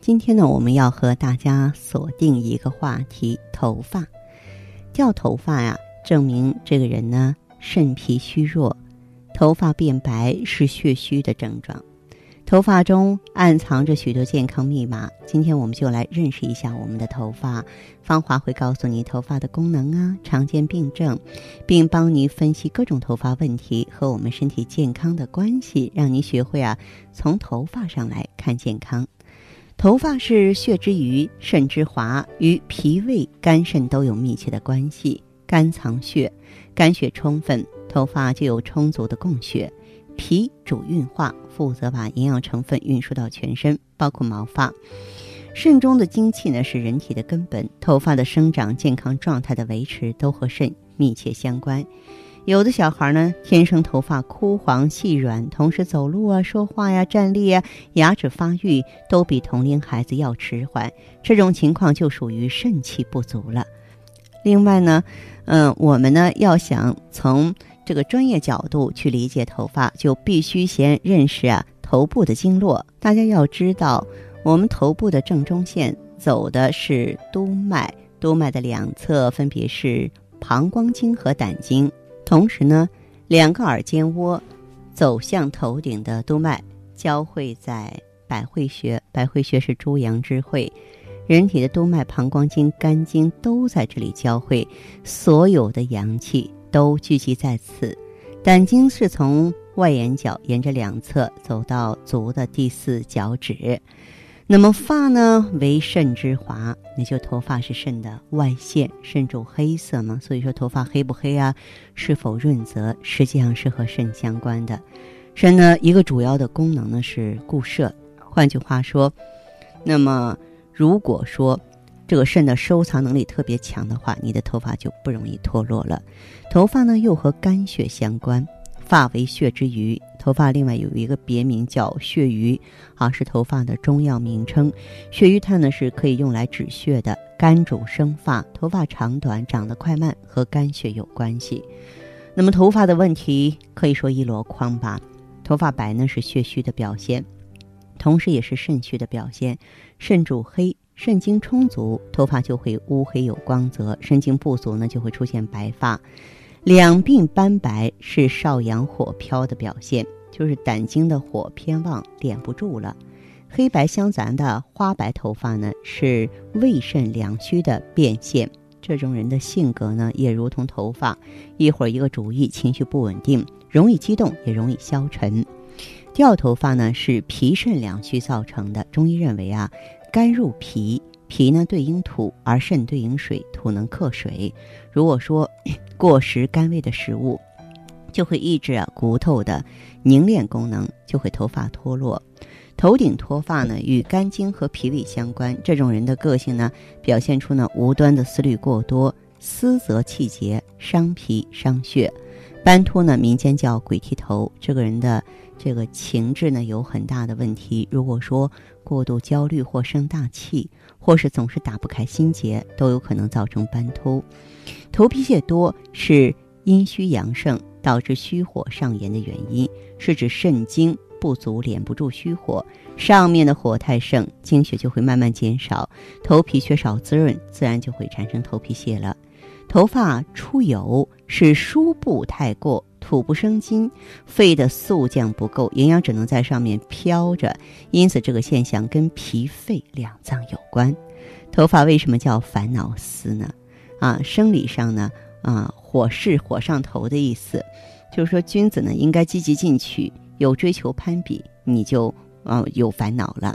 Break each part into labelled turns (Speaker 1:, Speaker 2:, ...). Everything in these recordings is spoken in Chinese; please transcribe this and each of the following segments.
Speaker 1: 今天呢，我们要和大家锁定一个话题：头发掉头发呀，证明这个人呢肾脾虚弱。头发变白是血虚的症状，头发中暗藏着许多健康密码。今天我们就来认识一下我们的头发。芳华会告诉你头发的功能啊，常见病症，并帮你分析各种头发问题和我们身体健康的关系，让你学会啊从头发上来看健康。头发是血之余，肾之华，与脾胃、肝肾都有密切的关系。肝藏血，肝血充分。头发就有充足的供血，脾主运化，负责把营养成分运输到全身，包括毛发。肾中的精气呢是人体的根本，头发的生长、健康状态的维持都和肾密切相关。有的小孩呢天生头发枯黄细软，同时走路啊、说话呀、站立啊、牙齿发育都比同龄孩子要迟缓，这种情况就属于肾气不足了。另外呢，嗯，我们呢要想从这个专业角度去理解头发，就必须先认识啊头部的经络。大家要知道，我们头部的正中线走的是督脉，督脉的两侧分别是膀胱经和胆经。同时呢，两个耳尖窝走向头顶的督脉交汇在百会穴，百会穴是诸阳之会。人体的督脉、膀胱经、肝经都在这里交汇，所有的阳气。都聚集在此，胆经是从外眼角沿着两侧走到足的第四脚趾。那么发呢，为肾之华，也就头发是肾的外线。肾主黑色嘛，所以说头发黑不黑啊？是否润泽，实际上是和肾相关的。肾呢，一个主要的功能呢是固摄。换句话说，那么如果说。这个肾的收藏能力特别强的话，你的头发就不容易脱落了。头发呢又和肝血相关，发为血之余。头发另外有一个别名叫血瘀，啊，是头发的中药名称。血瘀炭呢是可以用来止血的。肝主生发，头发长短、长得快慢和肝血有关系。那么头发的问题可以说一箩筐吧。头发白呢是血虚的表现，同时也是肾虚的表现。肾主黑。肾精充足，头发就会乌黑有光泽；肾精不足呢，就会出现白发。两鬓斑白是少阳火飘的表现，就是胆经的火偏旺，敛不住了。黑白相杂的花白头发呢，是胃肾两虚的变现。这种人的性格呢，也如同头发，一会儿一个主意，情绪不稳定，容易激动，也容易消沉。掉头发呢，是脾肾两虚造成的。中医认为啊。肝入脾，脾呢对应土，而肾对应水，土能克水。如果说过食甘味的食物，就会抑制啊骨头的凝练功能，就会头发脱落。头顶脱发呢，与肝经和脾胃相关。这种人的个性呢，表现出呢无端的思虑过多，思则气结，伤脾伤血。斑秃呢，民间叫鬼剃头。这个人的这个情志呢，有很大的问题。如果说过度焦虑或生大气，或是总是打不开心结，都有可能造成斑秃。头皮屑多是阴虚阳盛导致虚火上炎的原因，是指肾精不足，敛不住虚火，上面的火太盛，精血就会慢慢减少，头皮缺少滋润，自然就会产生头皮屑了。头发出油是输布太过。土不生金，肺的肃降不够，营养只能在上面飘着，因此这个现象跟脾肺两脏有关。头发为什么叫烦恼丝呢？啊，生理上呢，啊，火势火上头的意思，就是说君子呢应该积极进取，有追求攀比，你就啊有烦恼了。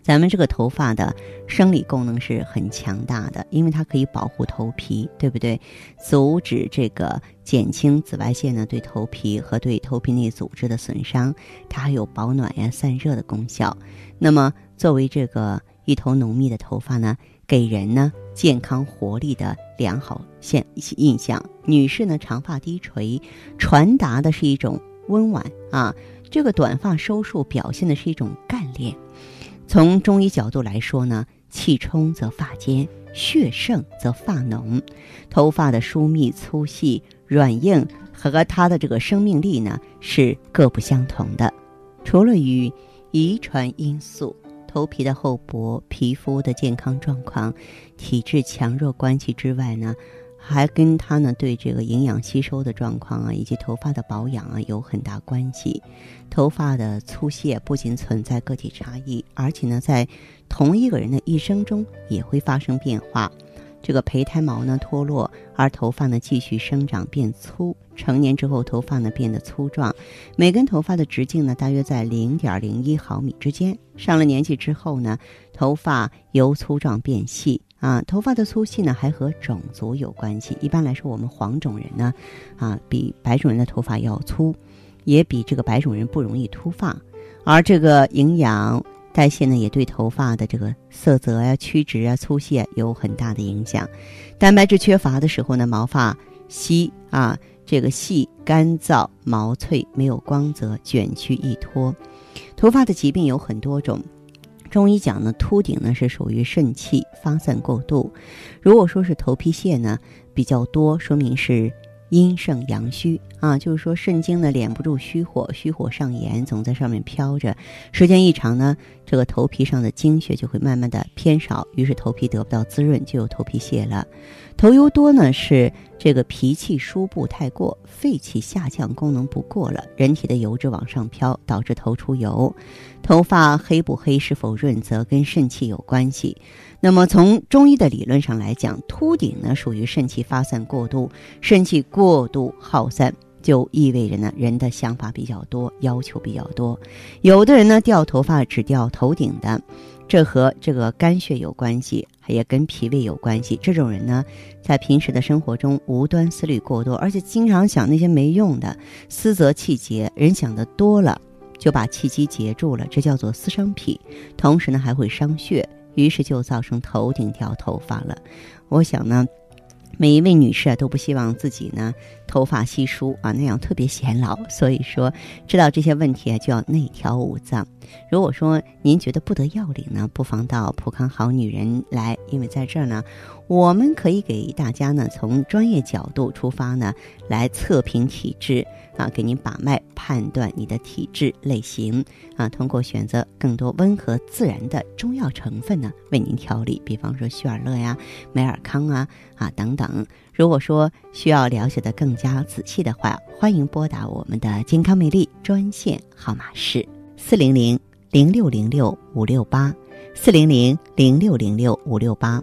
Speaker 1: 咱们这个头发的生理功能是很强大的，因为它可以保护头皮，对不对？阻止这个减轻紫外线呢对头皮和对头皮内组织的损伤，它还有保暖呀、散热的功效。那么，作为这个一头浓密的头发呢，给人呢健康活力的良好现印象。女士呢，长发低垂，传达的是一种温婉啊。这个短发收束表现的是一种干练。从中医角度来说呢，气冲则发尖，血盛则发浓。头发的疏密、粗细、软硬和它的这个生命力呢是各不相同的。除了与遗传因素、头皮的厚薄、皮肤的健康状况、体质强弱关系之外呢，还跟它呢对这个营养吸收的状况啊，以及头发的保养啊有很大关系。头发的粗细不仅存在个体差异，而且呢在同一个人的一生中也会发生变化。这个胚胎毛呢脱落，而头发呢继续生长变粗。成年之后，头发呢变得粗壮，每根头发的直径呢大约在零点零一毫米之间。上了年纪之后呢，头发由粗壮变细啊。头发的粗细呢还和种族有关系。一般来说，我们黄种人呢，啊比白种人的头发要粗，也比这个白种人不容易秃发。而这个营养。代谢呢，也对头发的这个色泽呀、曲直啊、粗细有很大的影响。蛋白质缺乏的时候呢，毛发稀啊，这个细、干燥、毛脆、没有光泽、卷曲易脱。头发的疾病有很多种，中医讲呢，秃顶呢是属于肾气发散过度。如果说是头皮屑呢比较多，说明是。阴盛阳虚啊，就是说肾经呢敛不住虚火，虚火上炎，总在上面飘着。时间一长呢，这个头皮上的精血就会慢慢的偏少，于是头皮得不到滋润，就有头皮屑了。头油多呢，是这个脾气输布太过，肺气下降，功能不过了，人体的油脂往上飘，导致头出油。头发黑不黑，是否润泽，跟肾气有关系。那么从中医的理论上来讲，秃顶呢属于肾气发散过度，肾气过度耗散，就意味着呢人的想法比较多，要求比较多。有的人呢掉头发只掉头顶的，这和这个肝血有关系，也跟脾胃有关系。这种人呢，在平时的生活中无端思虑过多，而且经常想那些没用的，思则气结。人想的多了，就把气机截住了，这叫做思伤脾，同时呢还会伤血。于是就造成头顶掉头发了。我想呢，每一位女士啊都不希望自己呢头发稀疏啊那样特别显老。所以说，知道这些问题啊就要内调五脏。如果说您觉得不得要领呢，不妨到普康好女人来，因为在这儿呢，我们可以给大家呢从专业角度出发呢来测评体质啊，给您把脉判断你的体质类型啊，通过选择更多温和自然的中药成分呢为您调理，比方说旭尔乐呀、美尔康啊啊等等。如果说需要了解的更加仔细的话，欢迎拨打我们的健康美丽专线号码是。四零零零六零六五六八，四零零零六零六五六八，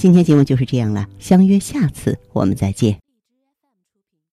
Speaker 1: 今天节目就是这样了，相约下次我们再见。